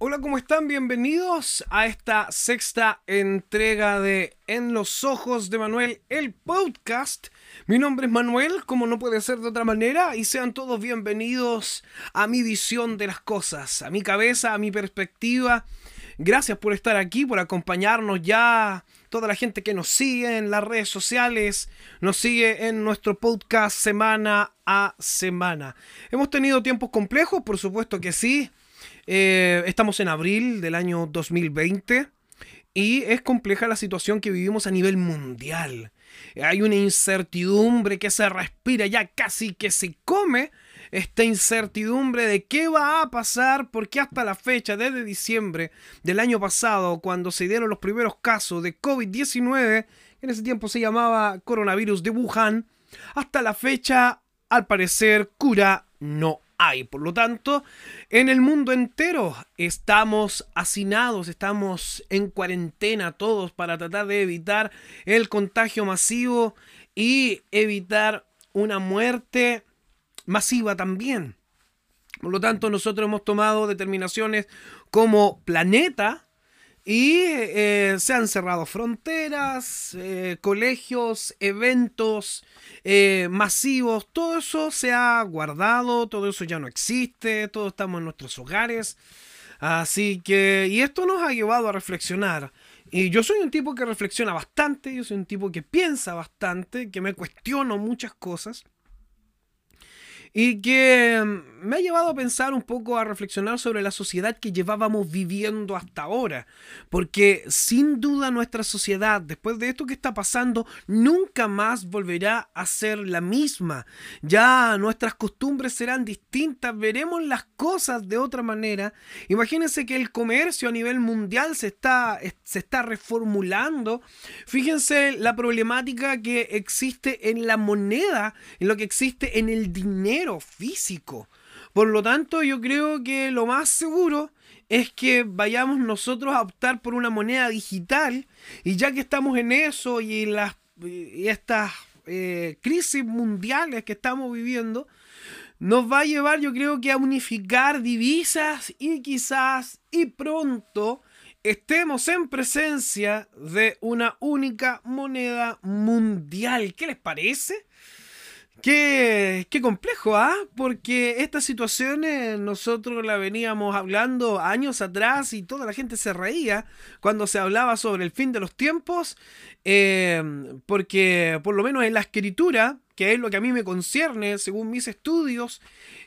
Hola, ¿cómo están? Bienvenidos a esta sexta entrega de En los Ojos de Manuel, el podcast. Mi nombre es Manuel, como no puede ser de otra manera, y sean todos bienvenidos a mi visión de las cosas, a mi cabeza, a mi perspectiva. Gracias por estar aquí, por acompañarnos ya, toda la gente que nos sigue en las redes sociales, nos sigue en nuestro podcast semana a semana. Hemos tenido tiempos complejos, por supuesto que sí. Eh, estamos en abril del año 2020 y es compleja la situación que vivimos a nivel mundial. Hay una incertidumbre que se respira ya casi que se come esta incertidumbre de qué va a pasar, porque hasta la fecha, desde diciembre del año pasado, cuando se dieron los primeros casos de COVID-19, en ese tiempo se llamaba coronavirus de Wuhan, hasta la fecha, al parecer, cura no hay. Por lo tanto, en el mundo entero estamos hacinados, estamos en cuarentena todos para tratar de evitar el contagio masivo y evitar una muerte masiva también. Por lo tanto, nosotros hemos tomado determinaciones como planeta y eh, se han cerrado fronteras, eh, colegios, eventos eh, masivos, todo eso se ha guardado, todo eso ya no existe, todos estamos en nuestros hogares. Así que, y esto nos ha llevado a reflexionar. Y yo soy un tipo que reflexiona bastante, yo soy un tipo que piensa bastante, que me cuestiono muchas cosas y que mm, me ha llevado a pensar un poco, a reflexionar sobre la sociedad que llevábamos viviendo hasta ahora. Porque sin duda nuestra sociedad, después de esto que está pasando, nunca más volverá a ser la misma. Ya nuestras costumbres serán distintas, veremos las cosas de otra manera. Imagínense que el comercio a nivel mundial se está, se está reformulando. Fíjense la problemática que existe en la moneda, en lo que existe en el dinero físico. Por lo tanto, yo creo que lo más seguro es que vayamos nosotros a optar por una moneda digital y ya que estamos en eso y las estas eh, crisis mundiales que estamos viviendo, nos va a llevar yo creo que a unificar divisas y quizás y pronto estemos en presencia de una única moneda mundial. ¿Qué les parece? Qué, qué complejo, ¿ah? Porque esta situación nosotros la veníamos hablando años atrás y toda la gente se reía cuando se hablaba sobre el fin de los tiempos, eh, porque por lo menos en la escritura, que es lo que a mí me concierne según mis estudios,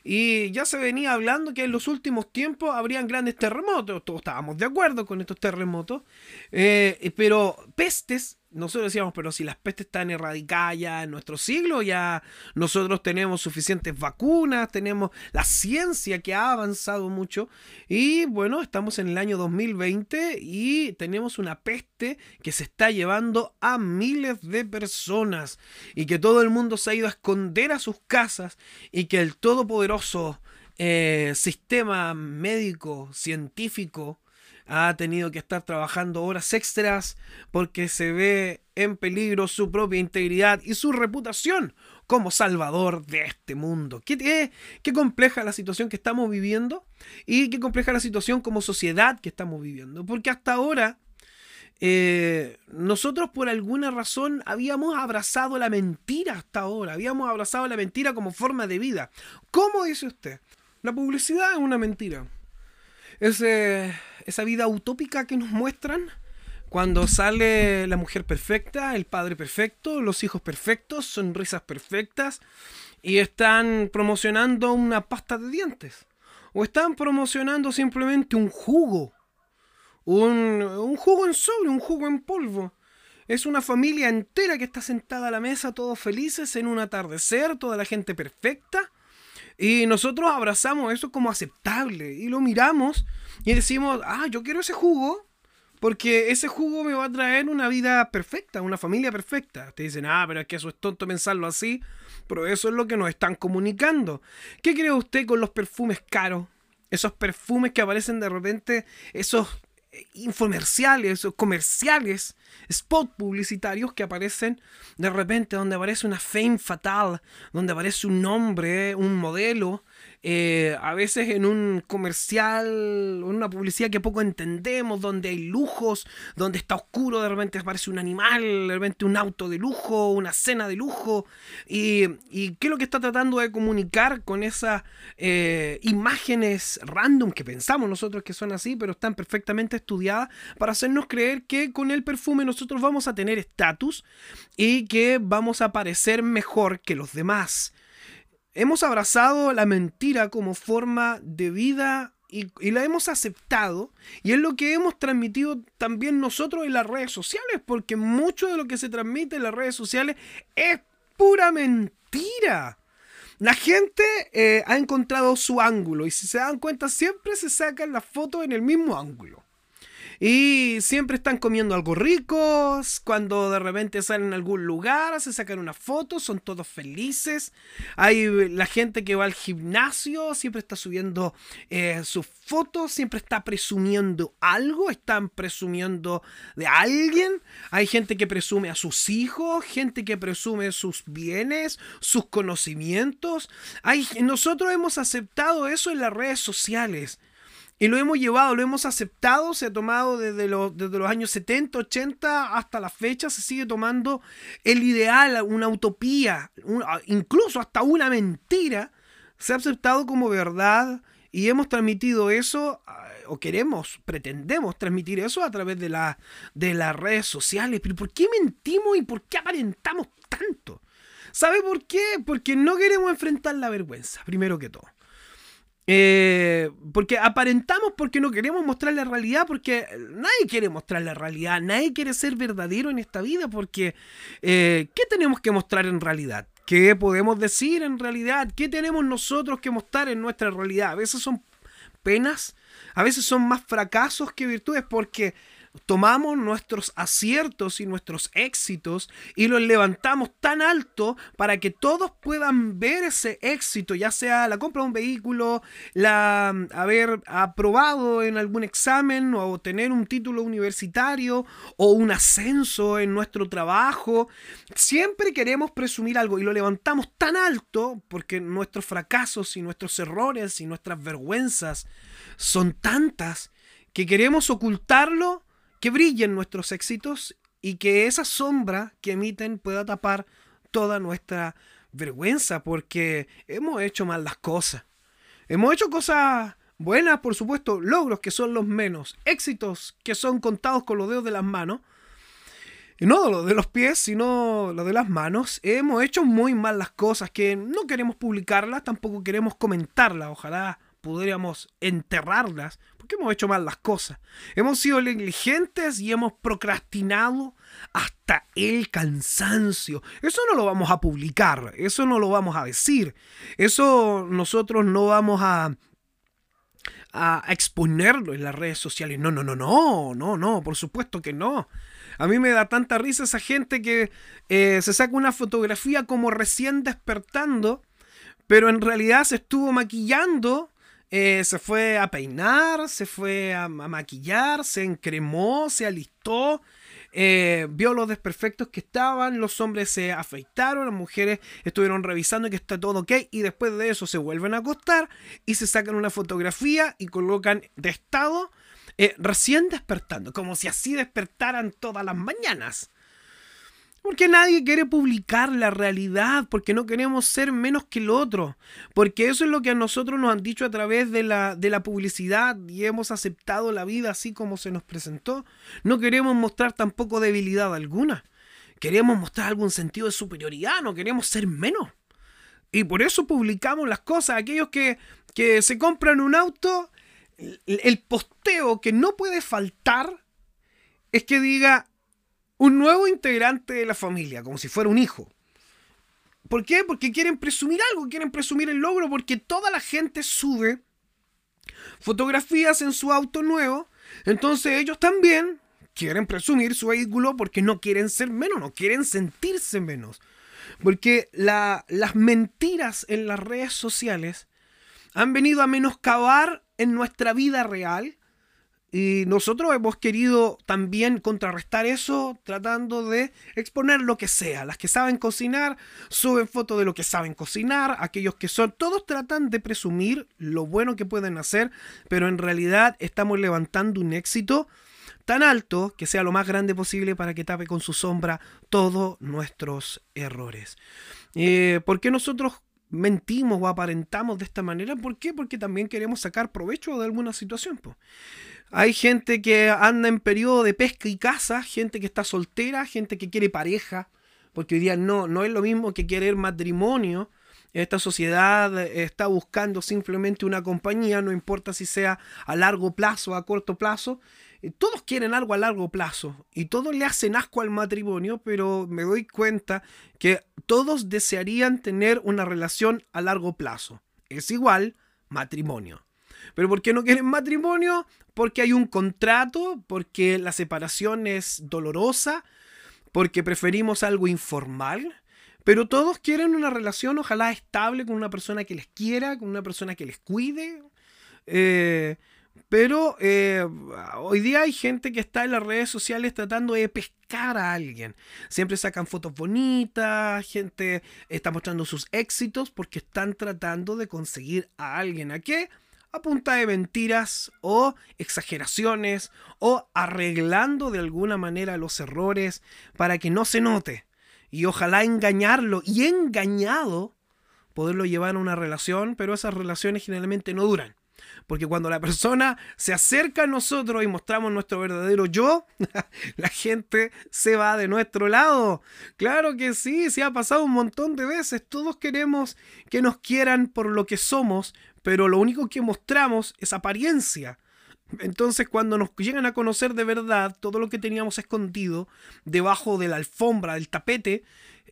y ya se venía hablando que en los últimos tiempos habrían grandes terremotos, todos estábamos de acuerdo con estos terremotos, eh, pero pestes nosotros decíamos, pero si las pestes están erradicadas ya en nuestro siglo, ya nosotros tenemos suficientes vacunas, tenemos la ciencia que ha avanzado mucho. Y bueno, estamos en el año 2020 y tenemos una peste que se está llevando a miles de personas y que todo el mundo se ha ido a esconder a sus casas y que el todopoderoso eh, sistema médico, científico, ha tenido que estar trabajando horas extras porque se ve en peligro su propia integridad y su reputación como salvador de este mundo. Qué, qué, compleja la situación que estamos viviendo y qué compleja la situación como sociedad que estamos viviendo. Porque hasta ahora eh, nosotros por alguna razón habíamos abrazado la mentira hasta ahora, habíamos abrazado la mentira como forma de vida. ¿Cómo dice usted? La publicidad es una mentira. Ese, esa vida utópica que nos muestran cuando sale la mujer perfecta, el padre perfecto, los hijos perfectos, sonrisas perfectas y están promocionando una pasta de dientes o están promocionando simplemente un jugo, un, un jugo en sobre, un jugo en polvo. Es una familia entera que está sentada a la mesa, todos felices en un atardecer, toda la gente perfecta Y nosotros abrazamos eso como aceptable y lo miramos y decimos, ah, yo quiero ese jugo porque ese jugo me va a traer una vida perfecta, una familia perfecta. Te dicen, ah, pero es que eso es tonto pensarlo así, pero eso es lo que nos están comunicando. ¿Qué cree usted con los perfumes caros? Esos perfumes que aparecen de repente, esos infomerciales, esos comerciales, spot publicitarios que aparecen de repente donde aparece una fame fatal, donde aparece un nombre, un modelo, eh, a veces en un comercial, una publicidad que poco entendemos, donde hay lujos, donde está oscuro, de repente aparece un animal, de repente un auto de lujo, una cena de lujo. ¿Y, qué es lo que está tratando de comunicar con esas eh, imágenes random que pensamos nosotros que son así, pero están perfectamente estudiadas para hacernos creer que con el perfume nosotros vamos a tener estatus y que vamos a parecer mejor que los demás? Hemos abrazado la mentira como forma de vida y, la hemos aceptado. Y es lo que hemos transmitido también nosotros en las redes sociales, porque mucho de lo que se transmite en las redes sociales es pura mentira. La gente eh, ha encontrado su ángulo y si se dan cuenta siempre se sacan las fotos en el mismo ángulo. Y siempre están comiendo algo ricos. Cuando de repente salen a algún lugar, se sacan una foto, son todos felices. Hay la gente que va al gimnasio, siempre está subiendo eh, sus fotos, siempre está presumiendo algo, están presumiendo de alguien. Hay gente que presume a sus hijos, gente que presume sus bienes, sus conocimientos. Hay, nosotros hemos aceptado eso en las redes sociales. Y lo hemos llevado, lo hemos aceptado, se ha tomado desde los, desde los años 70, 80 hasta la fecha, se sigue tomando el ideal, una utopía, incluso hasta una mentira, se ha aceptado como verdad y hemos transmitido eso, o queremos, pretendemos transmitir eso a través de, la, de las redes sociales. Pero ¿por qué mentimos y por qué aparentamos tanto? ¿Sabe por qué? Porque no queremos enfrentar la vergüenza, primero que todo. Eh, porque aparentamos porque no queremos mostrar la realidad, porque nadie quiere mostrar la realidad, nadie quiere ser verdadero en esta vida, porque eh, ¿qué tenemos que mostrar en realidad? ¿Qué podemos decir en realidad? ¿Qué tenemos nosotros que mostrar en nuestra realidad? A veces son penas, a veces son más fracasos que virtudes, porque tomamos nuestros aciertos y nuestros éxitos y los levantamos tan alto para que todos puedan ver ese éxito, ya sea la compra de un vehículo, la haber aprobado en algún examen o tener un título universitario o un ascenso en nuestro trabajo. Siempre queremos presumir algo y lo levantamos tan alto porque nuestros fracasos y nuestros errores y nuestras vergüenzas son tantas que queremos ocultarlo que brillen nuestros éxitos y que esa sombra que emiten pueda tapar toda nuestra vergüenza porque hemos hecho mal las cosas. Hemos hecho cosas buenas, por supuesto, logros que son los menos, éxitos que son contados con los dedos de las manos. No los de los pies, sino los de las manos. Hemos hecho muy mal las cosas que no queremos publicarlas, tampoco queremos comentarlas. Ojalá podríamos enterrarlas, porque hemos hecho mal las cosas. Hemos sido negligentes y hemos procrastinado hasta el cansancio. Eso no lo vamos a publicar, eso no lo vamos a decir, eso nosotros no vamos a, a exponerlo en las redes sociales. No, no, no, no, no, no, por supuesto que no. A mí me da tanta risa esa gente que eh, se saca una fotografía como recién despertando, pero en realidad se estuvo maquillando eh, se fue a peinar, se fue a, maquillar, se encremó, se alistó, eh, vio los desperfectos que estaban, los hombres se afeitaron, las mujeres estuvieron revisando que está todo ok y después de eso se vuelven a acostar y se sacan una fotografía y colocan de estado eh, recién despertando, como si así despertaran todas las mañanas. Porque nadie quiere publicar la realidad, porque no queremos ser menos que el otro, porque eso es lo que a nosotros nos han dicho a través de la, de la publicidad y hemos aceptado la vida así como se nos presentó. No queremos mostrar tampoco debilidad alguna, queremos mostrar algún sentido de superioridad, no queremos ser menos. Y por eso publicamos las cosas, aquellos que, que se compran un auto, el posteo que no puede faltar es que diga un nuevo integrante de la familia, como si fuera un hijo. ¿Por qué? Porque quieren presumir algo, quieren presumir el logro, porque toda la gente sube fotografías en su auto nuevo, entonces ellos también quieren presumir su vehículo porque no quieren ser menos, no quieren sentirse menos. Porque las mentiras en las redes sociales han venido a menoscabar en nuestra vida real y nosotros hemos querido también contrarrestar eso tratando de exponer lo que sea. Las que saben cocinar suben fotos de lo que saben cocinar. Aquellos que son, todos tratan de presumir lo bueno que pueden hacer, pero en realidad estamos levantando un éxito tan alto que sea lo más grande posible para que tape con su sombra todos nuestros errores. Eh, ¿Por qué nosotros mentimos o aparentamos de esta manera? ¿Por qué? Porque también queremos sacar provecho de alguna situación. Hay gente que anda en periodo de pesca y caza, gente que está soltera, gente que quiere pareja, porque hoy día no, no es lo mismo que querer matrimonio. Esta sociedad está buscando simplemente una compañía, no importa si sea a largo plazo o a corto plazo. Todos quieren algo a largo plazo y todos le hacen asco al matrimonio, pero me doy cuenta que todos desearían tener una relación a largo plazo. Es igual matrimonio. ¿Pero por qué no quieren matrimonio? Porque hay un contrato, porque la separación es dolorosa, porque preferimos algo informal. Pero todos quieren una relación, ojalá estable, con una persona que les quiera, con una persona que les cuide. Eh, pero eh, hoy día hay gente que está en las redes sociales tratando de pescar a alguien. Siempre sacan fotos bonitas, gente está mostrando sus éxitos porque están tratando de conseguir a alguien. ¿A qué? A punta de mentiras o exageraciones o arreglando de alguna manera los errores para que no se note. Y ojalá engañarlo y engañado poderlo llevar a una relación, pero esas relaciones generalmente no duran. Porque cuando la persona se acerca a nosotros y mostramos nuestro verdadero yo, la gente se va de nuestro lado. Claro que sí, se ha pasado un montón de veces. Todos queremos que nos quieran por lo que somos, pero lo único que mostramos es apariencia. Entonces cuando nos llegan a conocer de verdad todo lo que teníamos escondido debajo de la alfombra, del tapete,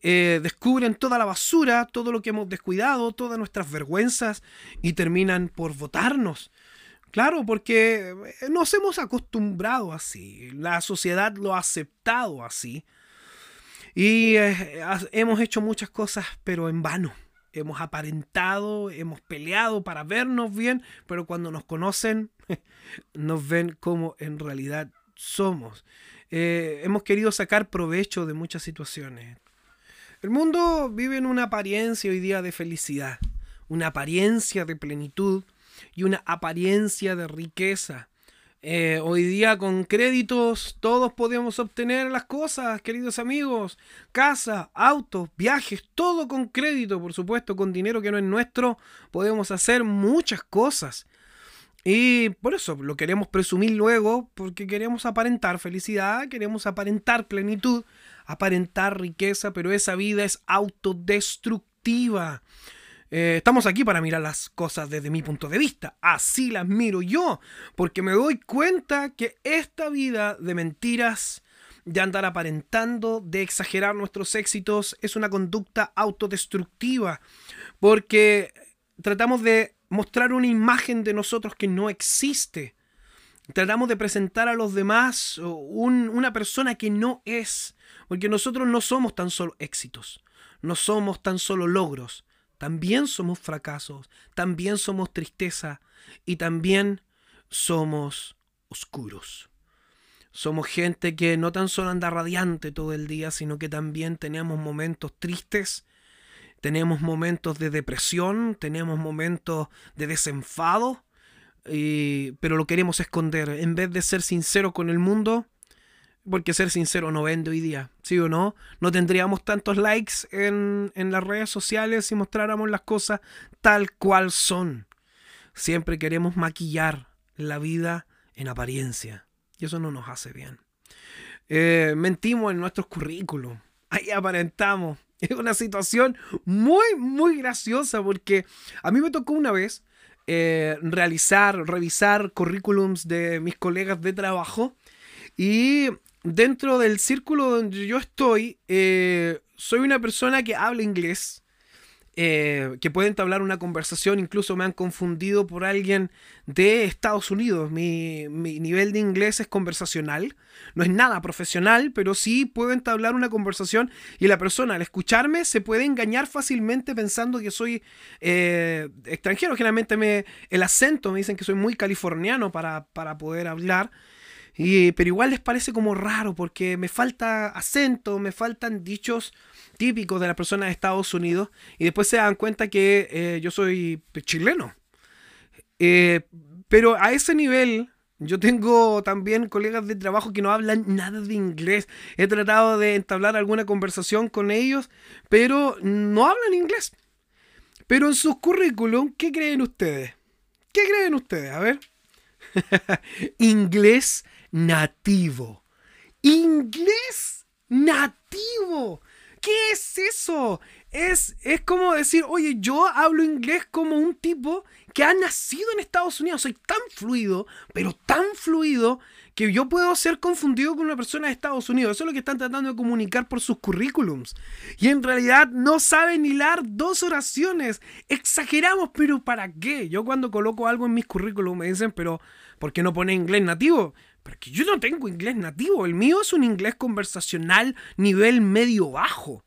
eh, descubren toda la basura, todo lo que hemos descuidado, todas nuestras vergüenzas y terminan por votarnos. Claro, porque eh, nos hemos acostumbrado así, la sociedad lo ha aceptado así y eh, hemos hecho muchas cosas pero en vano hemos aparentado, hemos peleado para vernos bien, pero cuando nos conocen, nos ven como en realidad somos. Eh, hemos querido sacar provecho de muchas situaciones. El mundo vive en una apariencia hoy día de felicidad, una apariencia de plenitud y una apariencia de riqueza. Eh, hoy día con créditos todos podemos obtener las cosas, queridos amigos. Casa, autos, viajes, todo con crédito, por supuesto, con dinero que no es nuestro, podemos hacer muchas cosas. Y por eso lo queremos presumir luego, porque queremos aparentar felicidad, queremos aparentar plenitud, aparentar riqueza, pero esa vida es autodestructiva. Eh, estamos aquí para mirar las cosas desde mi punto de vista. Así las miro yo. Porque me doy cuenta que esta vida de mentiras, de andar aparentando, de exagerar nuestros éxitos, es una conducta autodestructiva. Porque tratamos de mostrar una imagen de nosotros que no existe. Tratamos de presentar a los demás una persona que no es. Porque nosotros no somos tan solo éxitos. No somos tan solo logros también somos fracasos, también somos tristeza y también somos oscuros. Somos gente que no tan solo anda radiante todo el día, sino que también tenemos momentos tristes, tenemos momentos de depresión, tenemos momentos de desenfado, pero lo queremos esconder. En vez de ser sinceros con el mundo, porque ser sincero no vende hoy día, ¿sí o no? No tendríamos tantos likes en, en las redes sociales si mostráramos las cosas tal cual son. Siempre queremos maquillar la vida en apariencia y eso no nos hace bien. Eh, mentimos en nuestros currículos, ahí aparentamos. Es una situación muy, muy graciosa porque a mí me tocó una vez eh, realizar, revisar currículums de mis colegas de trabajo y dentro del círculo donde yo estoy, eh, soy una persona que habla inglés, eh, que puede entablar una conversación, incluso me han confundido por alguien de Estados Unidos. Mi, nivel de inglés es conversacional, no es nada profesional, pero sí puedo entablar una conversación y la persona al escucharme se puede engañar fácilmente pensando que soy eh, extranjero. Generalmente me, el acento me dicen que soy muy californiano para, para poder hablar. Pero igual les parece como raro porque me falta acento, me faltan dichos típicos de las personas de Estados Unidos y después se dan cuenta que eh, yo soy chileno. Eh, pero a ese nivel, yo tengo también colegas de trabajo que no hablan nada de inglés. He tratado de entablar alguna conversación con ellos, pero no hablan inglés. Pero en sus currículum, ¿qué creen ustedes? ¿Qué creen ustedes? A ver. inglés nativo. Inglés nativo. ¿Qué es eso? Es, es como decir, oye, yo hablo inglés como un tipo que ha nacido en Estados Unidos. Soy tan fluido, pero tan fluido, que yo puedo ser confundido con una persona de Estados Unidos. Eso es lo que están tratando de comunicar por sus currículums. Y en realidad no saben hilar dos oraciones. Exageramos, pero ¿para qué? Yo cuando coloco algo en mis currículums me dicen, pero ¿por qué no pone inglés nativo? Porque yo no tengo inglés nativo, el mío es un inglés conversacional nivel medio bajo.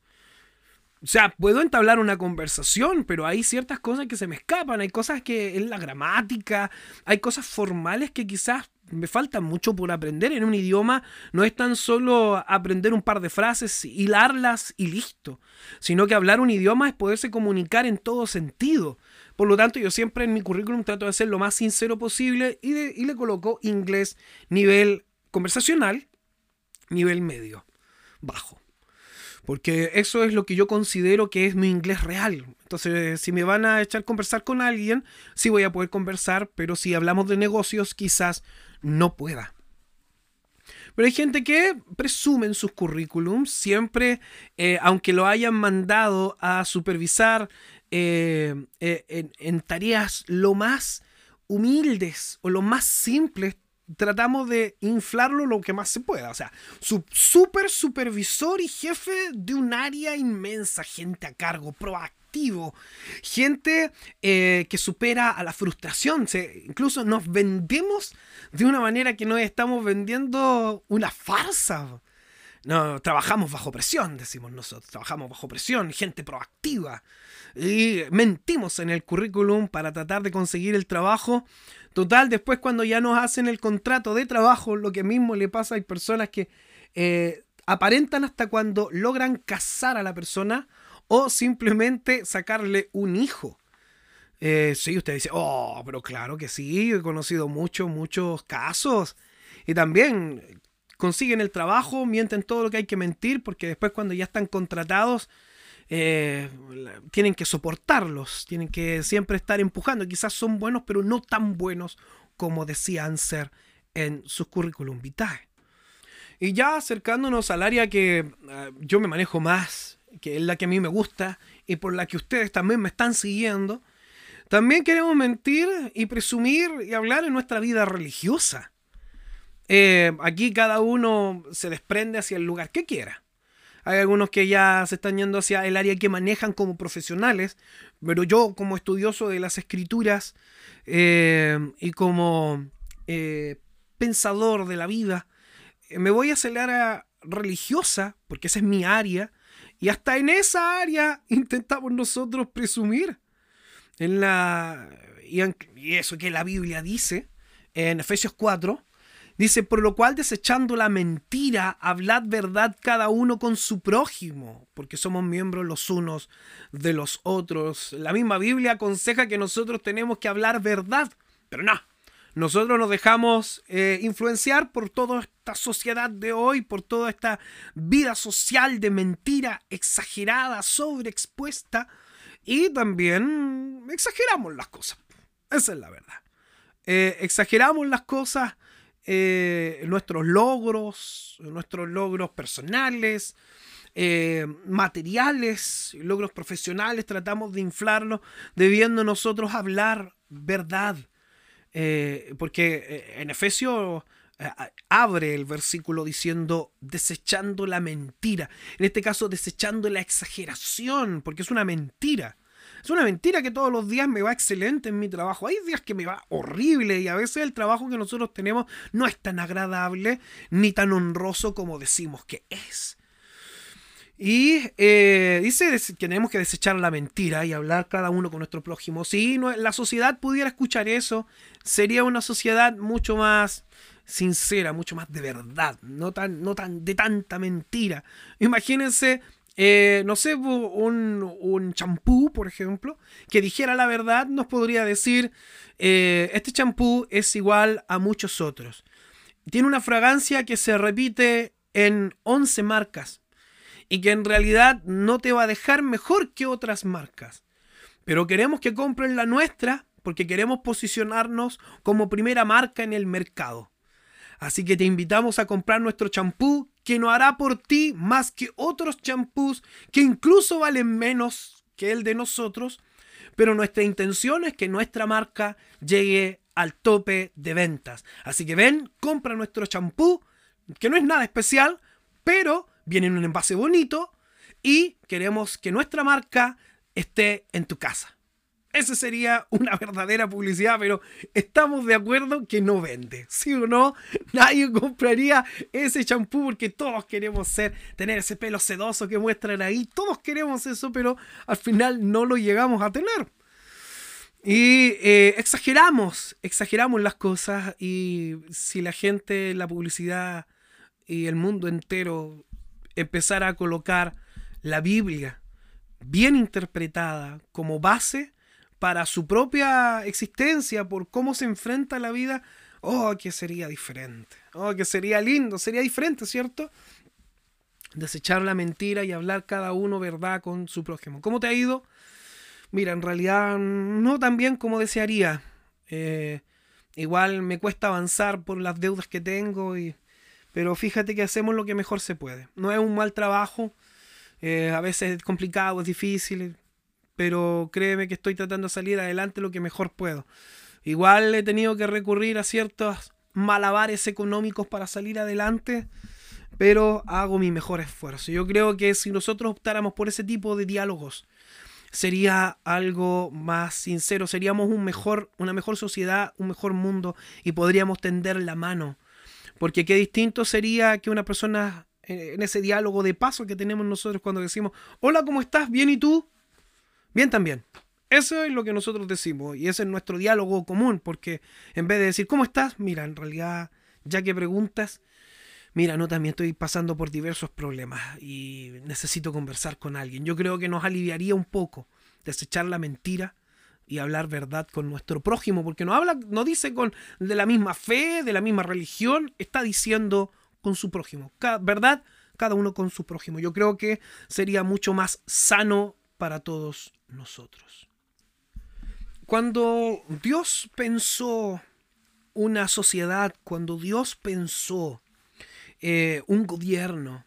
O sea, puedo entablar una conversación, pero hay ciertas cosas que se me escapan, hay cosas que en la gramática, hay cosas formales que quizás me faltan mucho por aprender. En un idioma no es tan solo aprender un par de frases, hilarlas y listo, sino que hablar un idioma es poderse comunicar en todo sentido. Por lo tanto, yo siempre en mi currículum trato de ser lo más sincero posible y, le coloco inglés nivel conversacional, nivel medio, bajo. Porque eso es lo que yo considero que es mi inglés real. Entonces, si me van a echar a conversar con alguien, sí voy a poder conversar, pero si hablamos de negocios, quizás no pueda. Pero hay gente que presume en sus currículums, siempre, eh, aunque lo hayan mandado a supervisar eh, eh, en, tareas lo más humildes o lo más simples, tratamos de inflarlo lo que más se pueda. O sea, su super supervisor y jefe de un área inmensa, gente a cargo, proactivo, gente eh, que supera a la frustración. incluso nos vendemos de una manera que no estamos vendiendo una farsa. No, trabajamos bajo presión, decimos nosotros. Trabajamos bajo presión, gente proactiva. Y mentimos en el currículum para tratar de conseguir el trabajo. Total, después cuando ya nos hacen el contrato de trabajo, lo que mismo le pasa, hay personas que eh, aparentan hasta cuando logran casar a la persona o simplemente sacarle un hijo. Eh, sí, usted dice, oh, pero claro que sí, he conocido muchos, muchos casos. Y también consiguen el trabajo, mienten todo lo que hay que mentir, porque después cuando ya están contratados, eh, tienen que soportarlos, tienen que siempre estar empujando. Quizás son buenos, pero no tan buenos como decían ser en sus currículum vitae. Y ya acercándonos al área que eh, yo me manejo más, que es la que a mí me gusta y por la que ustedes también me están siguiendo, también queremos mentir y presumir y hablar en nuestra vida religiosa. Eh, aquí cada uno se desprende hacia el lugar que quiera. Hay algunos que ya se están yendo hacia el área que manejan como profesionales, pero yo como estudioso de las escrituras eh, y como eh, pensador de la vida, me voy hacia el área religiosa, porque esa es mi área, y hasta en esa área intentamos nosotros presumir. En la, y eso que la Biblia dice en Efesios 4, Dice, por lo cual desechando la mentira, hablad verdad cada uno con su prójimo, porque somos miembros los unos de los otros. La misma Biblia aconseja que nosotros tenemos que hablar verdad, pero no. Nosotros nos dejamos eh, influenciar por toda esta sociedad de hoy, por toda esta vida social de mentira exagerada, sobreexpuesta, y también exageramos las cosas. Esa es la verdad. Eh, exageramos las cosas eh, nuestros logros, nuestros logros personales, eh, materiales, logros profesionales, tratamos de inflarlos, debiendo nosotros hablar verdad. Eh, porque en Efesios abre el versículo diciendo desechando la mentira. En este caso, desechando la exageración, porque es una mentira. Es una mentira que todos los días me va excelente en mi trabajo. Hay días que me va horrible y a veces el trabajo que nosotros tenemos no es tan agradable ni tan honroso como decimos que es. Y eh, dice que tenemos que desechar la mentira y hablar cada uno con nuestro prójimo. Si la sociedad pudiera escuchar eso, sería una sociedad mucho más sincera, mucho más de verdad, no tan, no tan de tanta mentira. Imagínense eh, no sé, un champú, por ejemplo, que dijera la verdad, nos podría decir, eh, este champú es igual a muchos otros. Tiene una fragancia que se repite en 11 marcas y que en realidad no te va a dejar mejor que otras marcas. Pero queremos que compren la nuestra porque queremos posicionarnos como primera marca en el mercado. Así que te invitamos a comprar nuestro champú que no hará por ti más que otros champús que incluso valen menos que el de nosotros, pero nuestra intención es que nuestra marca llegue al tope de ventas. Así que ven, compra nuestro champú, que no es nada especial, pero viene en un envase bonito y queremos que nuestra marca esté en tu casa. Esa sería una verdadera publicidad, pero estamos de acuerdo que no vende. ¿Sí o no? Nadie compraría ese champú porque todos queremos ser, tener ese pelo sedoso que muestran ahí. Todos queremos eso, pero al final no lo llegamos a tener. Y eh, exageramos, exageramos las cosas y si la gente, la publicidad y el mundo entero empezara a colocar la Biblia bien interpretada como base, para su propia existencia, por cómo se enfrenta la vida, oh, que sería diferente, oh, que sería lindo, sería diferente, ¿cierto? Desechar la mentira y hablar cada uno verdad con su prójimo. ¿Cómo te ha ido? Mira, en realidad no tan bien como desearía. Eh, igual me cuesta avanzar por las deudas que tengo, y, pero fíjate que hacemos lo que mejor se puede. No es un mal trabajo, eh, a veces es complicado, es difícil, pero créeme que estoy tratando de salir adelante lo que mejor puedo. Igual he tenido que recurrir a ciertos malabares económicos para salir adelante, pero hago mi mejor esfuerzo. Yo creo que si nosotros optáramos por ese tipo de diálogos, sería algo más sincero, seríamos un mejor, una mejor sociedad, un mejor mundo y podríamos tender la mano. Porque qué distinto sería que una persona en ese diálogo de paso que tenemos nosotros cuando decimos, hola, ¿cómo estás? ¿Bien y tú? Bien también. Eso es lo que nosotros decimos y ese es nuestro diálogo común, porque en vez de decir, ¿cómo estás? Mira, en realidad, ya que preguntas, mira, no, también estoy pasando por diversos problemas y necesito conversar con alguien. Yo creo que nos aliviaría un poco desechar la mentira y hablar verdad con nuestro prójimo, porque no habla, no dice con de la misma fe, de la misma religión, está diciendo con su prójimo. ¿Verdad? Cada uno con su prójimo. Yo creo que sería mucho más sano para todos nosotros. Cuando Dios pensó una sociedad, cuando Dios pensó eh, un gobierno,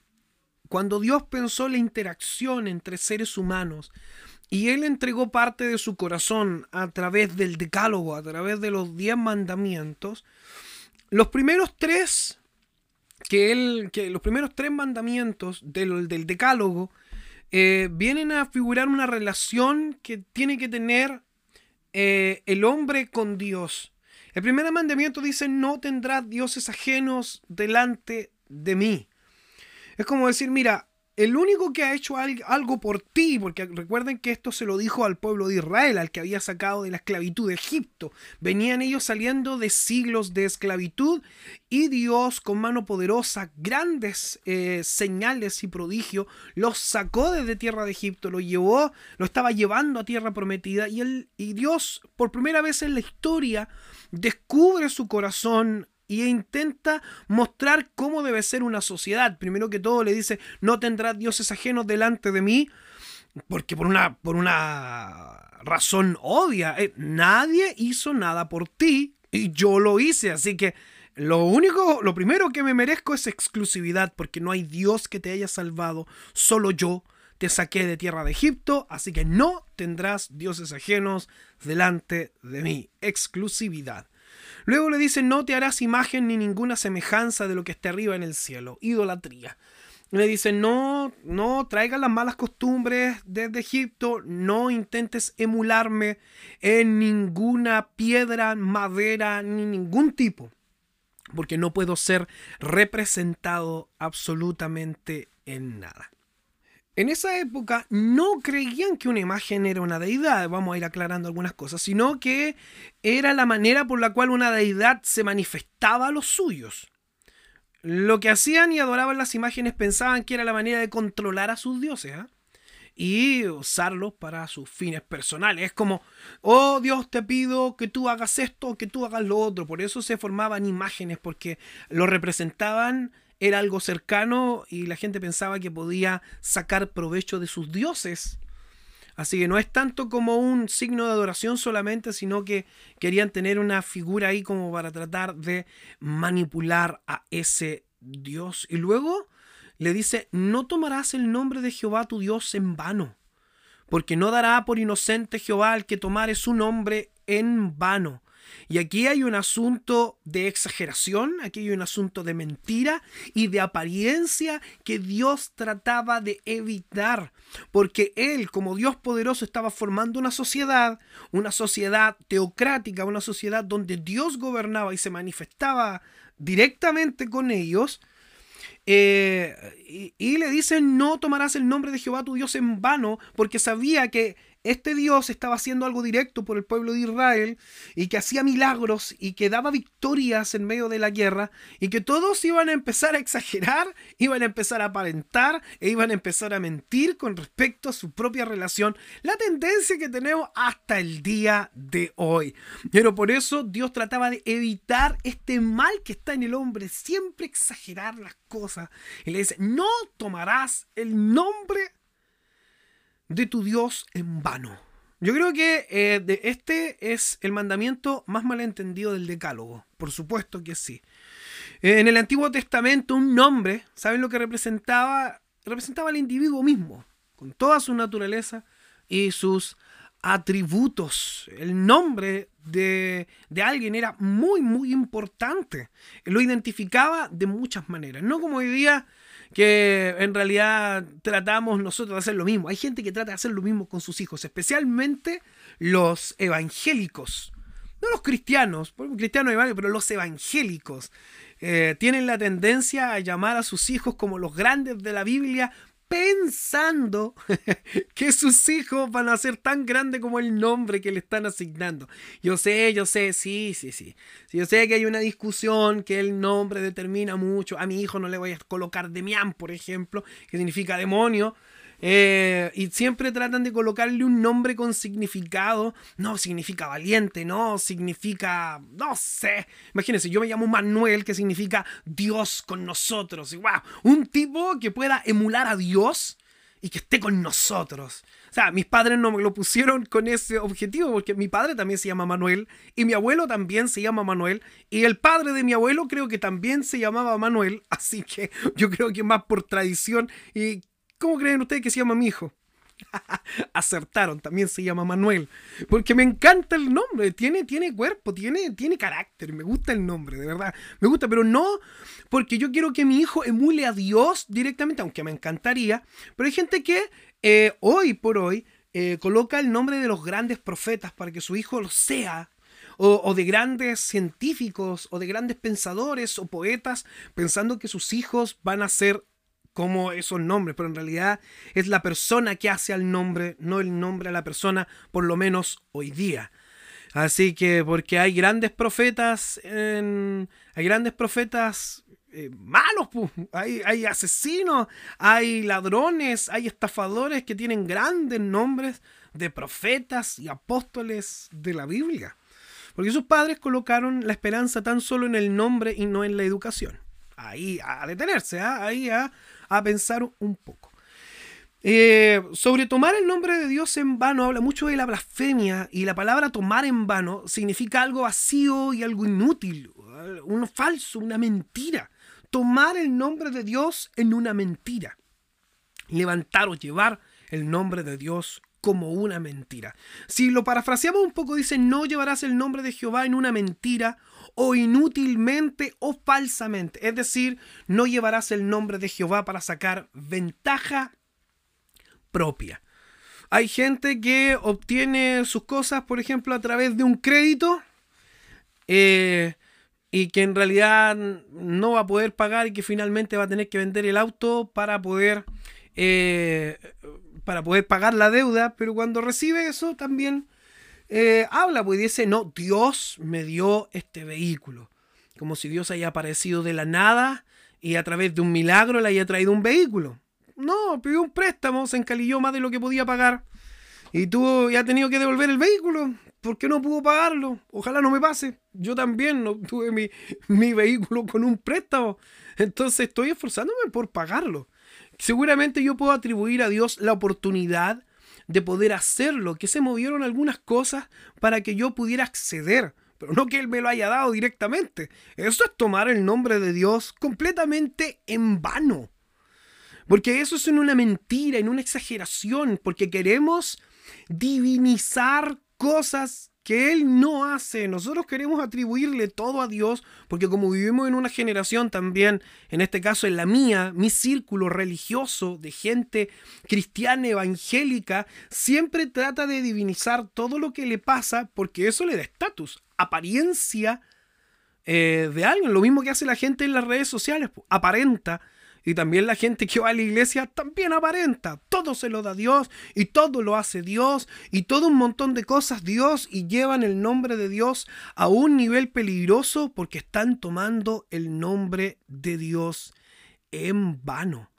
cuando Dios pensó la interacción entre seres humanos y Él entregó parte de su corazón a través del decálogo, a través de los diez mandamientos, los primeros tres que él, que los primeros tres mandamientos del, del decálogo eh, vienen a figurar una relación que tiene que tener eh, el hombre con Dios. El primer mandamiento dice, no tendrás dioses ajenos delante de mí. Es como decir, mira, el único que ha hecho algo por ti, porque recuerden que esto se lo dijo al pueblo de Israel, al que había sacado de la esclavitud de Egipto. Venían ellos saliendo de siglos de esclavitud y Dios con mano poderosa, grandes eh, señales y prodigios, los sacó desde tierra de Egipto, lo llevó, lo estaba llevando a tierra prometida y, él, y Dios por primera vez en la historia descubre su corazón y intenta mostrar cómo debe ser una sociedad. Primero que todo le dice, no tendrás dioses ajenos delante de mí, porque por una, por una razón obvia, eh, nadie hizo nada por ti y yo lo hice, así que lo único, lo primero que me merezco es exclusividad, porque no hay Dios que te haya salvado, solo yo te saqué de tierra de Egipto, así que no tendrás dioses ajenos delante de mí. Exclusividad. Luego le dice, no te harás imagen ni ninguna semejanza de lo que esté arriba en el cielo. Idolatría. Le dice, no, no traigas las malas costumbres desde Egipto, no intentes emularme en ninguna piedra, madera, ni ningún tipo, porque no puedo ser representado absolutamente en nada. En esa época no creían que una imagen era una deidad, vamos a ir aclarando algunas cosas, sino que era la manera por la cual una deidad se manifestaba a los suyos. Lo que hacían y adoraban las imágenes pensaban que era la manera de controlar a sus dioses ¿ah? y usarlos para sus fines personales. Es como, oh Dios, te pido que tú hagas esto, que tú hagas lo otro. Por eso se formaban imágenes, porque lo representaban era algo cercano y la gente pensaba que podía sacar provecho de sus dioses. Así que no es tanto como un signo de adoración solamente, sino que querían tener una figura ahí como para tratar de manipular a ese Dios. Y luego le dice, no tomarás el nombre de Jehová tu Dios en vano, porque no dará por inocente Jehová al que tomare su nombre en vano. Y aquí hay un asunto de exageración, aquí hay un asunto de mentira y de apariencia que Dios trataba de evitar, porque Él como Dios poderoso estaba formando una sociedad, una sociedad teocrática, una sociedad donde Dios gobernaba y se manifestaba directamente con ellos. Eh, y, le dicen, no tomarás el nombre de Jehová tu Dios en vano, porque sabía que este Dios estaba haciendo algo directo por el pueblo de Israel y que hacía milagros y que daba victorias en medio de la guerra y que todos iban a empezar a exagerar, iban a empezar a aparentar e iban a empezar a mentir con respecto a su propia relación, la tendencia que tenemos hasta el día de hoy. Pero por eso Dios trataba de evitar este mal que está en el hombre, siempre exagerar las cosas. Y le dice, no tomarás el nombre de tu Dios en vano. Yo creo que eh, este es el mandamiento más malentendido del decálogo. Por supuesto que sí. Eh, en el Antiguo Testamento un nombre, ¿saben lo que representaba? Representaba al individuo mismo, con toda su naturaleza y sus atributos. El nombre de, de, alguien era muy, muy importante. Lo identificaba de muchas maneras. No como hoy día que en realidad tratamos nosotros de hacer lo mismo. Hay gente que trata de hacer lo mismo con sus hijos, especialmente los evangélicos. No los cristianos, porque cristianos varios, pero los evangélicos. Eh, tienen la tendencia a llamar a sus hijos como los grandes de la Biblia pensando que sus hijos van a ser tan grandes como el nombre que le están asignando. Yo sé, yo sé, sí, sí, sí. Yo sé que hay una discusión que el nombre determina mucho. A mi hijo no le voy a colocar Demián, por ejemplo, que significa demonio. Eh, y siempre tratan de colocarle un nombre con significado. No significa valiente, no significa, no sé. Imagínense, yo me llamo Manuel, que significa Dios con nosotros. Wow, un tipo que pueda emular a Dios y que esté con nosotros. O sea, mis padres no me lo pusieron con ese objetivo, porque mi padre también se llama Manuel, y mi abuelo también se llama Manuel, y el padre de mi abuelo creo que también se llamaba Manuel, así que yo creo que más por tradición y ¿Cómo creen ustedes que se llama mi hijo? Acertaron, también se llama Manuel. Porque me encanta el nombre, tiene, tiene cuerpo, tiene, tiene carácter, me gusta el nombre, de verdad. Me gusta, pero no porque yo quiero que mi hijo emule a Dios directamente, aunque me encantaría. Pero hay gente que eh, hoy por hoy eh, coloca el nombre de los grandes profetas para que su hijo lo sea. O, o, de grandes científicos, o de grandes pensadores, o poetas, pensando que sus hijos van a ser como esos nombres, pero en realidad es la persona que hace al nombre, no el nombre a la persona, por lo menos hoy día. Así que, porque hay grandes profetas, hay grandes profetas eh, malos, hay, hay asesinos, hay ladrones, hay estafadores que tienen grandes nombres de profetas y apóstoles de la Biblia. Porque sus padres colocaron la esperanza tan solo en el nombre y no en la educación. Ahí a detenerse, ¿ah? ahí a a pensar un poco. Eh, sobre tomar el nombre de Dios en vano habla mucho de la blasfemia y la palabra tomar en vano significa algo vacío y algo inútil, un falso, una mentira. Tomar el nombre de Dios en una mentira. Levantar o llevar el nombre de Dios como una mentira. Si lo parafraseamos un poco, dice, no llevarás el nombre de Jehová en una mentira o inútilmente o falsamente. Es decir, no llevarás el nombre de Jehová para sacar ventaja propia. Hay gente que obtiene sus cosas, por ejemplo, a través de un crédito eh, y que en realidad no va a poder pagar y que finalmente va a tener que vender el auto para poder, eh, para poder pagar la deuda, pero cuando recibe eso también eh, habla, pues dice, no, Dios me dio este vehículo, como si Dios haya aparecido de la nada y a través de un milagro le haya traído un vehículo. No, pidió un préstamo, se encalilló más de lo que podía pagar. Y tú ya has tenido que devolver el vehículo. ¿Por qué no pudo pagarlo? Ojalá no me pase. Yo también no tuve mi, mi vehículo con un préstamo. Entonces estoy esforzándome por pagarlo. Seguramente yo puedo atribuir a Dios la oportunidad de poder hacerlo, que se movieron algunas cosas para que yo pudiera acceder, pero no que Él me lo haya dado directamente. Eso es tomar el nombre de Dios completamente en vano. Porque eso es en una mentira, en una exageración, porque queremos divinizar cosas que Él no hace. Nosotros queremos atribuirle todo a Dios, porque como vivimos en una generación también, en este caso en la mía, mi círculo religioso de gente cristiana evangélica, siempre trata de divinizar todo lo que le pasa, porque eso le da estatus, apariencia eh, de alguien. Lo mismo que hace la gente en las redes sociales, aparenta y también la gente que va a la iglesia también aparenta. Todo se lo da Dios y todo lo hace Dios y todo un montón de cosas Dios y llevan el nombre de Dios a un nivel peligroso porque están tomando el nombre de Dios en vano.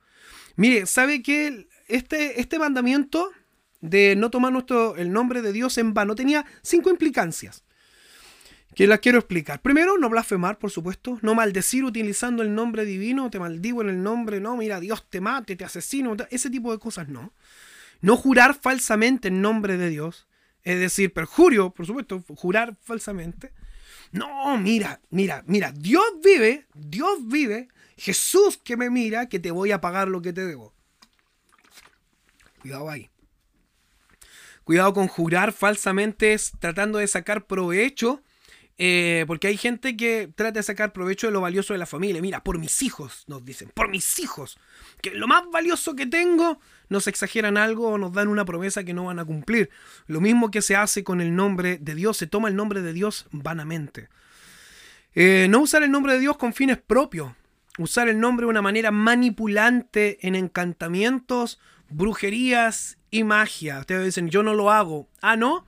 Mire, ¿sabe que este, este mandamiento de no tomar nuestro, el nombre de Dios en vano tenía cinco implicancias? Que las quiero explicar. Primero, no blasfemar, por supuesto, no maldecir utilizando el nombre divino, te maldigo en el nombre, no, mira, Dios te mate, te asesino, ese tipo de cosas no. No jurar falsamente en nombre de Dios, es decir, perjurio, por supuesto, jurar falsamente. No, mira, mira, mira, Dios vive, Dios vive, Jesús que me mira, que te voy a pagar lo que te debo. Cuidado ahí. Cuidado con jurar falsamente tratando de sacar provecho eh, porque hay gente que trata de sacar provecho de lo valioso de la familia. Mira, por mis hijos, nos dicen, por mis hijos. Que lo más valioso que tengo, nos exageran algo o nos dan una promesa que no van a cumplir. Lo mismo que se hace con el nombre de Dios, se toma el nombre de Dios vanamente. Eh, no usar el nombre de Dios con fines propios. Usar el nombre de una manera manipulante en encantamientos, brujerías y magia. Ustedes dicen, yo no lo hago. Ah, no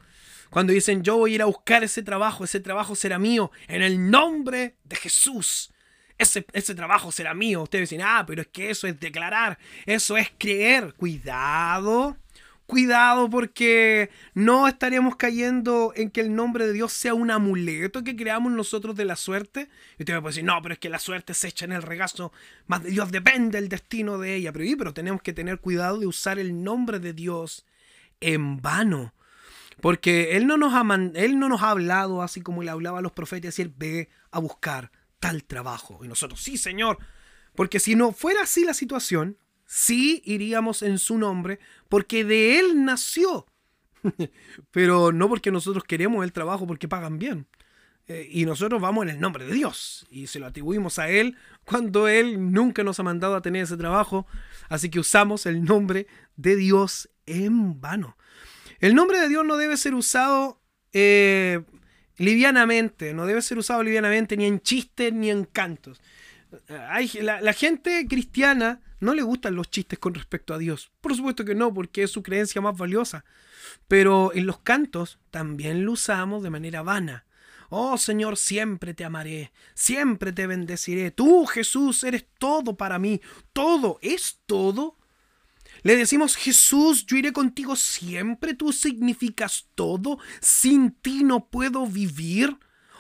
cuando dicen yo voy a ir a buscar ese trabajo, ese trabajo será mío, en el nombre de Jesús. Ese, ese, trabajo será mío. Ustedes dicen, ah, pero es que eso es declarar, eso es creer. Cuidado, cuidado porque no estaremos cayendo en que el nombre de Dios sea un amuleto que creamos nosotros de la suerte. Y usted me puede decir, no, pero es que la suerte se echa en el regazo, más de Dios depende el destino de ella. Pero, pero tenemos que tener cuidado de usar el nombre de Dios en vano. Porque él no, nos ha él no nos ha hablado así como le hablaba a los profetas, decir, ve a buscar tal trabajo. Y nosotros, sí, Señor. Porque si no fuera así la situación, sí iríamos en su nombre, porque de él nació. Pero no porque nosotros queremos el trabajo, porque pagan bien. Eh, y nosotros vamos en el nombre de Dios. Y se lo atribuimos a Él cuando Él nunca nos ha mandado a tener ese trabajo. Así que usamos el nombre de Dios en vano. El nombre de Dios no debe ser usado eh, livianamente, no debe ser usado livianamente ni en chistes ni en cantos. la, la, gente cristiana no le gustan los chistes con respecto a Dios. Por supuesto que no, porque es su creencia más valiosa. Pero en los cantos también lo usamos de manera vana. Oh Señor, siempre te amaré, siempre te bendeciré. Tú, Jesús, eres todo para mí. Todo es todo le decimos, Jesús, yo iré contigo siempre, tú significas todo, sin ti no puedo vivir.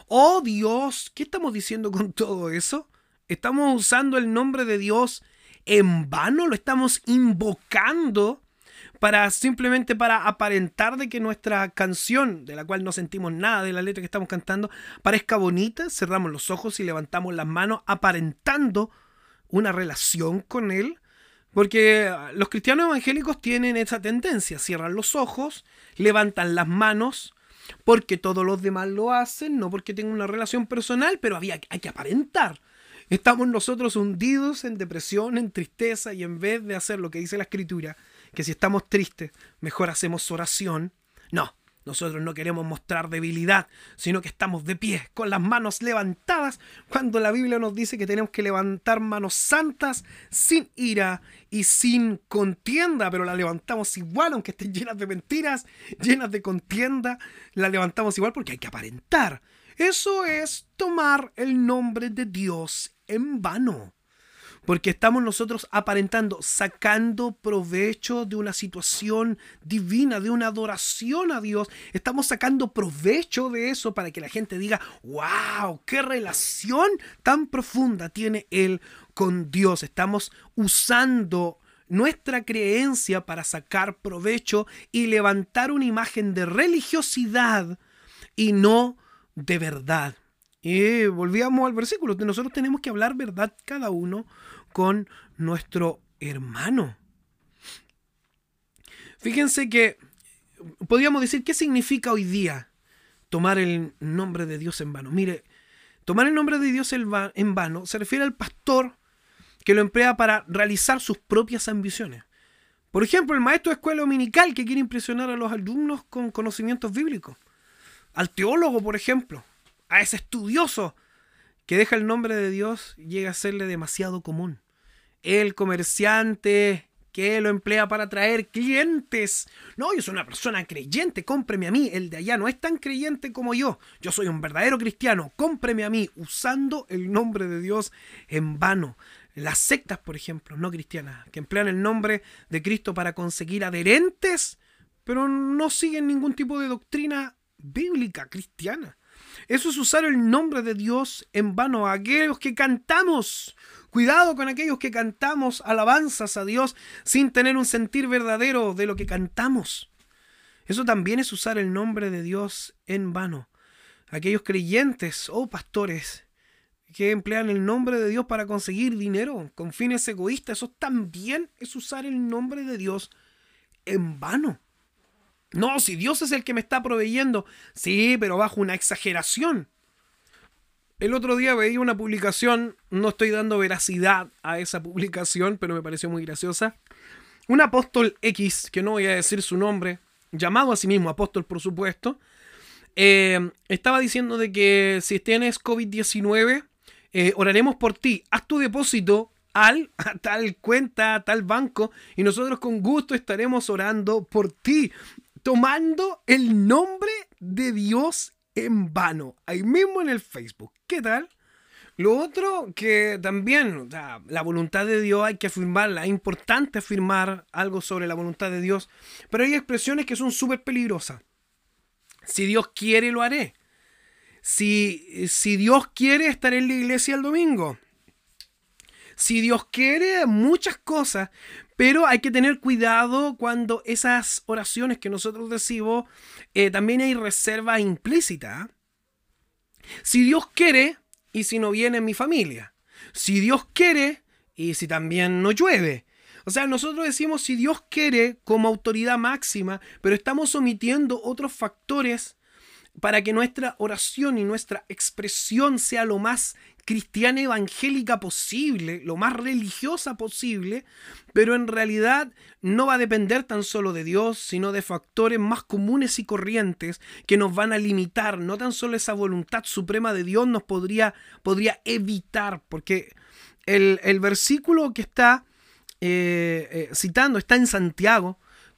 Oh Dios, ¿qué estamos diciendo con todo eso? ¿Estamos usando el nombre de Dios en vano? ¿Lo estamos invocando para simplemente para aparentar de que nuestra canción, de la cual no sentimos nada de la letra que estamos cantando, parezca bonita? Cerramos los ojos y levantamos las manos aparentando una relación con Él Porque los cristianos evangélicos tienen esa tendencia, cierran los ojos, levantan las manos, porque todos los demás lo hacen, no porque tengan una relación personal, pero había, hay que aparentar. Estamos nosotros hundidos en depresión, en tristeza, y en vez de hacer lo que dice la escritura, que si estamos tristes, mejor hacemos oración, no, nosotros no queremos mostrar debilidad, sino que estamos de pie, con las manos levantadas, cuando la Biblia nos dice que tenemos que levantar manos santas, sin ira y sin contienda, pero la levantamos igual, aunque estén llenas de mentiras, llenas de contienda, la levantamos igual porque hay que aparentar. Eso es tomar el nombre de Dios en vano. Porque estamos nosotros aparentando, sacando provecho de una situación divina, de una adoración a Dios. Estamos sacando provecho de eso para que la gente diga, wow, qué relación tan profunda tiene Él con Dios. Estamos usando nuestra creencia para sacar provecho y levantar una imagen de religiosidad y no de verdad. Y volvíamos al versículo, nosotros tenemos que hablar verdad cada uno con nuestro hermano. Fíjense que podríamos decir, ¿qué significa hoy día tomar el nombre de Dios en vano? Mire, tomar el nombre de Dios en vano se refiere al pastor que lo emplea para realizar sus propias ambiciones. Por ejemplo, el maestro de escuela dominical que quiere impresionar a los alumnos con conocimientos bíblicos. Al teólogo, por ejemplo. A ese estudioso que deja el nombre de Dios llega a serle demasiado común. El comerciante que lo emplea para atraer clientes. No, yo soy una persona creyente, cómpreme a mí. El de allá no es tan creyente como yo. Yo soy un verdadero cristiano, cómpreme a mí, usando el nombre de Dios en vano. Las sectas, por ejemplo, no cristianas, que emplean el nombre de Cristo para conseguir adherentes, pero no siguen ningún tipo de doctrina bíblica cristiana. Eso es usar el nombre de Dios en vano. Aquellos que cantamos. Cuidado con aquellos que cantamos alabanzas a Dios sin tener un sentir verdadero de lo que cantamos. Eso también es usar el nombre de Dios en vano. Aquellos creyentes o pastores que emplean el nombre de Dios para conseguir dinero con fines egoístas, eso también es usar el nombre de Dios en vano. No, si Dios es el que me está proveyendo. Sí, pero bajo una exageración. El otro día veía una publicación, no estoy dando veracidad a esa publicación, pero me pareció muy graciosa. Un apóstol X, que no voy a decir su nombre, llamado a sí mismo apóstol por supuesto, eh, estaba diciendo de que si tienes COVID-19, eh, oraremos por ti, haz tu depósito al, a tal cuenta, a tal banco, y nosotros con gusto estaremos orando por ti tomando el nombre de Dios en vano, ahí mismo en el Facebook. ¿Qué tal? Lo otro que también, la voluntad de Dios hay que afirmarla, es importante afirmar algo sobre la voluntad de Dios, pero hay expresiones que son súper peligrosas. Si Dios quiere, lo haré. Si, si Dios quiere, estaré en la iglesia el domingo. Si Dios quiere, muchas cosas, pero hay que tener cuidado cuando esas oraciones que nosotros decimos, eh, también hay reserva implícita. Si Dios quiere, y si no viene mi familia. Si Dios quiere, y si también no llueve. O sea, nosotros decimos si Dios quiere como autoridad máxima, pero estamos omitiendo otros factores para que nuestra oración y nuestra expresión sea lo más cristiana evangélica posible, lo más religiosa posible, pero en realidad no va a depender tan solo de Dios, sino de factores más comunes y corrientes que nos van a limitar. No tan solo esa voluntad suprema de Dios nos podría, podría evitar, porque el, versículo que está eh, eh, citando está en Santiago,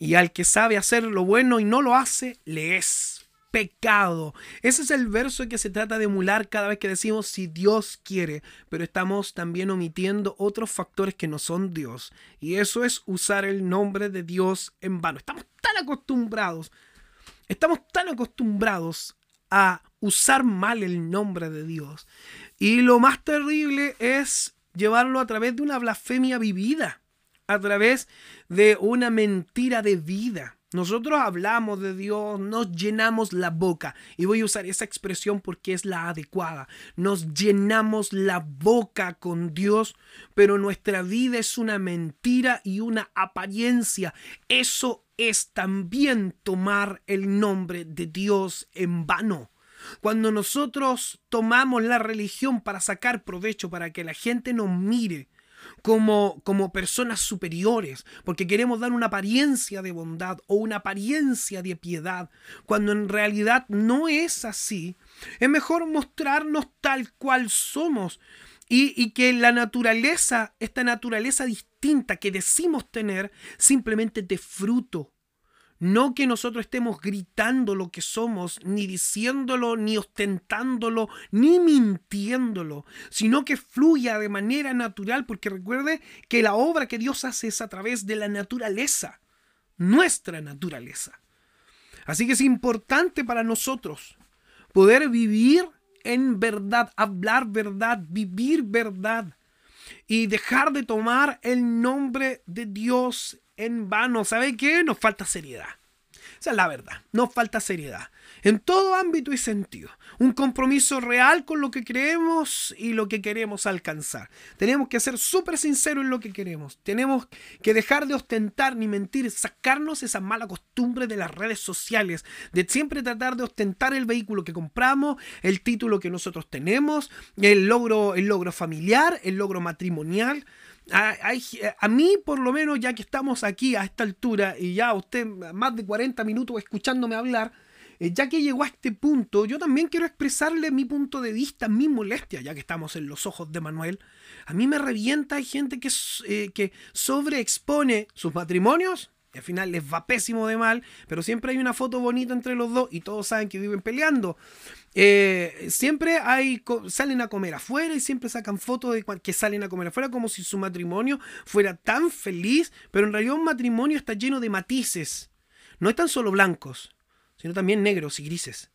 y al que sabe hacer lo bueno y no lo hace, le es pecado. Ese es el verso que se trata de emular cada vez que decimos si Dios quiere, pero estamos también omitiendo otros factores que no son Dios. Y eso es usar el nombre de Dios en vano. Estamos tan acostumbrados, estamos tan acostumbrados a usar mal el nombre de Dios. Y lo más terrible es llevarlo a través de una blasfemia vivida, a través de una mentira de vida. Nosotros hablamos de Dios, nos llenamos la boca, y voy a usar esa expresión porque es la adecuada. Nos llenamos la boca con Dios, pero nuestra vida es una mentira y una apariencia. Eso es también tomar el nombre de Dios en vano. Cuando nosotros tomamos la religión para sacar provecho, para que la gente nos mire, como, como personas superiores, porque queremos dar una apariencia de bondad o una apariencia de piedad, cuando en realidad no es así. Es mejor mostrarnos tal cual somos y, y que la naturaleza, esta naturaleza distinta que decimos tener, simplemente de fruto no que nosotros estemos gritando lo que somos, ni diciéndolo, ni ostentándolo, ni mintiéndolo, sino que fluya de manera natural, porque recuerde que la obra que Dios hace es a través de la naturaleza, nuestra naturaleza. Así que es importante para nosotros poder vivir en verdad, hablar verdad, vivir verdad y dejar de tomar el nombre de Dios en vano. ¿Sabe qué? Nos falta seriedad. Esa es la verdad. Nos falta seriedad. En todo ámbito y sentido. Un compromiso real con lo que creemos y lo que queremos alcanzar. Tenemos que ser súper sinceros en lo que queremos. Tenemos que dejar de ostentar ni mentir, sacarnos esa mala costumbre de las redes sociales, de siempre tratar de ostentar el vehículo que compramos, el título que nosotros tenemos, el logro, el logro familiar, el logro matrimonial. A, mí, por lo menos, ya que estamos aquí a esta altura y ya usted más de 40 minutos escuchándome hablar, eh, ya que llegó a este punto, yo también quiero expresarle mi punto de vista, mi molestia, ya que estamos en los ojos de Manuel. A mí me revienta, hay gente que, eh, que sobreexpone sus matrimonios y al final les va pésimo de mal, pero siempre hay una foto bonita entre los dos y todos saben que viven peleando. Eh, siempre hay salen a comer afuera y siempre sacan fotos de que salen a comer afuera como si su matrimonio fuera tan feliz, pero en realidad un matrimonio está lleno de matices. No están solo blancos, sino también negros y grises.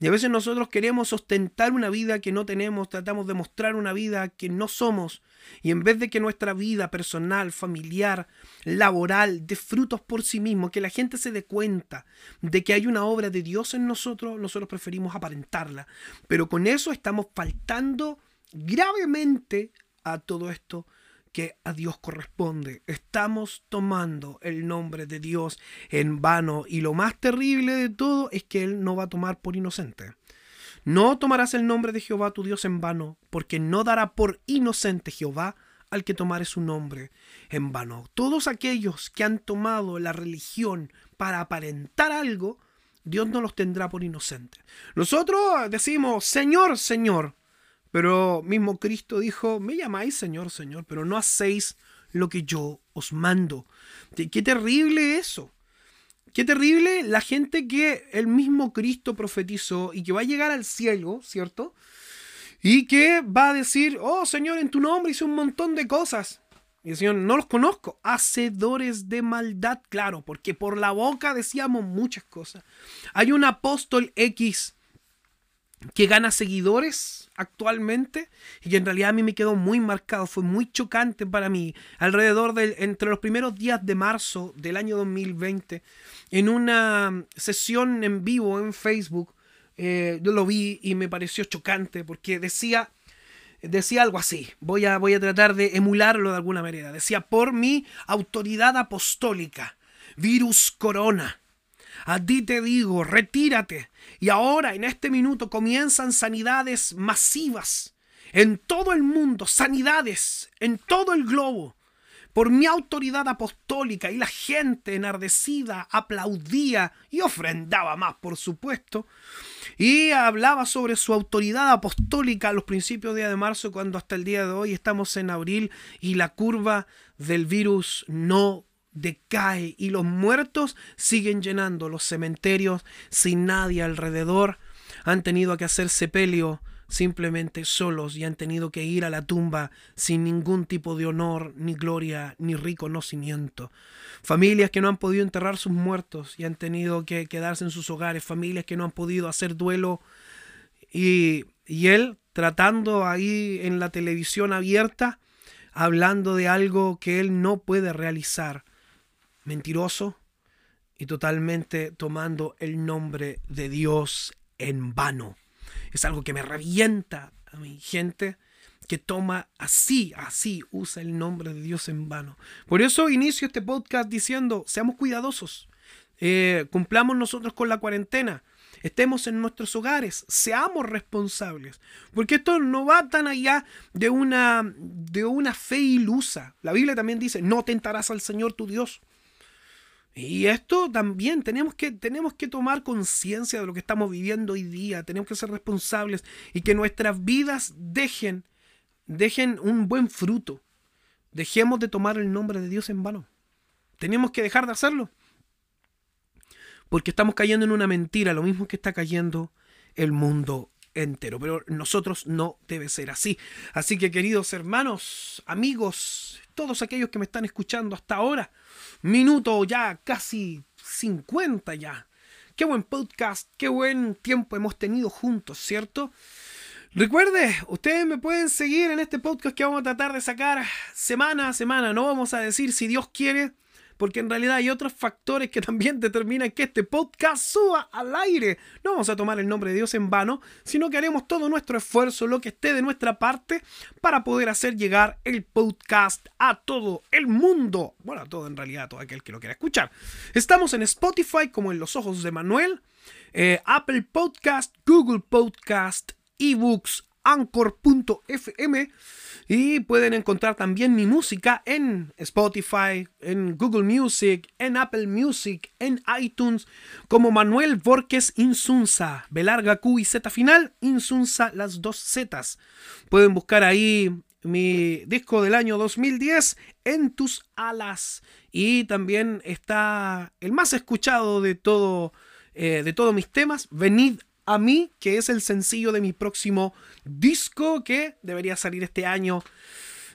Y a veces nosotros queremos ostentar una vida que no tenemos, tratamos de mostrar una vida que no somos, y en vez de que nuestra vida personal, familiar, laboral, dé frutos por sí mismo, que la gente se dé cuenta de que hay una obra de Dios en nosotros, nosotros preferimos aparentarla. Pero con eso estamos faltando gravemente a todo esto que a Dios corresponde. Estamos tomando el nombre de Dios en vano y lo más terrible de todo es que Él no va a tomar por inocente. No tomarás el nombre de Jehová tu Dios en vano, porque no dará por inocente Jehová al que tomare su nombre en vano. Todos aquellos que han tomado la religión para aparentar algo, Dios no los tendrá por inocentes. Nosotros decimos, Señor, Señor, pero mismo Cristo dijo, me llamáis Señor, Señor, pero no hacéis lo que yo os mando. Qué terrible eso. Qué terrible la gente que el mismo Cristo profetizó y que va a llegar al cielo, ¿cierto? Y que va a decir, oh Señor, en tu nombre hice un montón de cosas. Y el Señor, no los conozco. Hacedores de maldad, claro, porque por la boca decíamos muchas cosas. Hay un apóstol X que gana seguidores actualmente y que en realidad a mí me quedó muy marcado, fue muy chocante para mí, alrededor de entre los primeros días de marzo del año 2020, en una sesión en vivo en Facebook, eh, yo lo vi y me pareció chocante porque decía, decía algo así, voy a, voy a tratar de emularlo de alguna manera, decía, por mi autoridad apostólica, virus corona, a ti te digo, retírate. Y ahora, en este minuto, comienzan sanidades masivas en todo el mundo, sanidades en todo el globo. Por mi autoridad apostólica y la gente enardecida aplaudía y ofrendaba más, por supuesto. Y hablaba sobre su autoridad apostólica a los principios del día de marzo, cuando hasta el día de hoy estamos en abril y la curva del virus no decae y los muertos siguen llenando los cementerios sin nadie alrededor. Han tenido que hacer sepelio simplemente solos y han tenido que ir a la tumba sin ningún tipo de honor, ni gloria, ni reconocimiento. Familias que no han podido enterrar sus muertos y han tenido que quedarse en sus hogares, familias que no han podido hacer duelo y, y él tratando ahí en la televisión abierta, hablando de algo que él no puede realizar. Mentiroso y totalmente tomando el nombre de Dios en vano. Es algo que me revienta a mi gente que toma así, así, usa el nombre de Dios en vano. Por eso inicio este podcast diciendo, seamos cuidadosos, eh, cumplamos nosotros con la cuarentena, estemos en nuestros hogares, seamos responsables, porque esto no va tan allá de una, de una fe ilusa. La Biblia también dice, no tentarás al Señor tu Dios. Y esto también tenemos que, tenemos que tomar conciencia de lo que estamos viviendo hoy día, tenemos que ser responsables y que nuestras vidas dejen, dejen un buen fruto. Dejemos de tomar el nombre de Dios en vano. Tenemos que dejar de hacerlo. Porque estamos cayendo en una mentira, lo mismo que está cayendo el mundo entero. Pero nosotros no debe ser así. Así que queridos hermanos, amigos, todos aquellos que me están escuchando hasta ahora, minuto ya casi 50 ya. Qué buen podcast, qué buen tiempo hemos tenido juntos, ¿cierto? Recuerde, ustedes me pueden seguir en este podcast que vamos a tratar de sacar semana a semana. No vamos a decir si Dios quiere, porque en realidad hay otros factores que también determinan que este podcast suba al aire. No vamos a tomar el nombre de Dios en vano, sino que haremos todo nuestro esfuerzo, lo que esté de nuestra parte, para poder hacer llegar el podcast a todo el mundo. Bueno, a todo en realidad, a todo aquel que lo quiera escuchar. Estamos en Spotify como en los ojos de Manuel, eh, Apple Podcast, Google Podcast, eBooks, Anchor.fm y pueden encontrar también mi música en Spotify, en Google Music, en Apple Music, en iTunes, como Manuel Borges Insunza, B larga Q y Z final, Insunza las dos Zetas. Pueden buscar ahí mi disco del año 2010, En tus alas. Y también está el más escuchado de todo, eh, de todos mis temas, Venid a mí, que es el sencillo de mi próximo disco que debería salir este año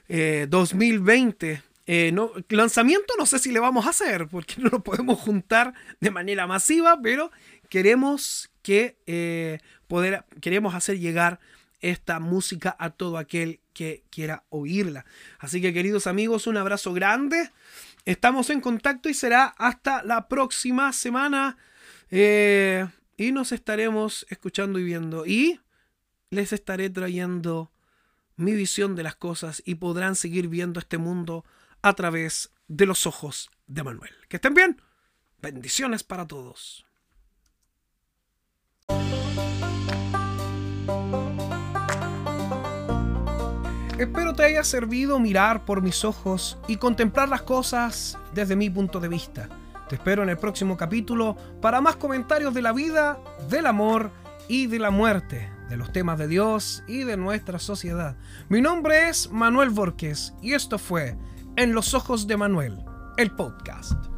2020. Eh, eh, lanzamiento no sé si le vamos a hacer porque no lo podemos juntar de manera masiva, pero queremos que eh, poder, queremos hacer llegar esta música a todo aquel que quiera oírla. Así que queridos amigos, un abrazo grande. Estamos en contacto y será hasta la próxima semana. Y nos estaremos escuchando y viendo. Y les estaré trayendo mi visión de las cosas y podrán seguir viendo este mundo a través de los ojos de Manuel. Que estén bien. Bendiciones para todos. Espero te haya servido mirar por mis ojos y contemplar las cosas desde mi punto de vista. Te espero en el próximo capítulo para más comentarios de la vida, del amor y de la muerte, de los temas de Dios y de nuestra sociedad. Mi nombre es Manuel Borges y esto fue En los ojos de Manuel, el podcast.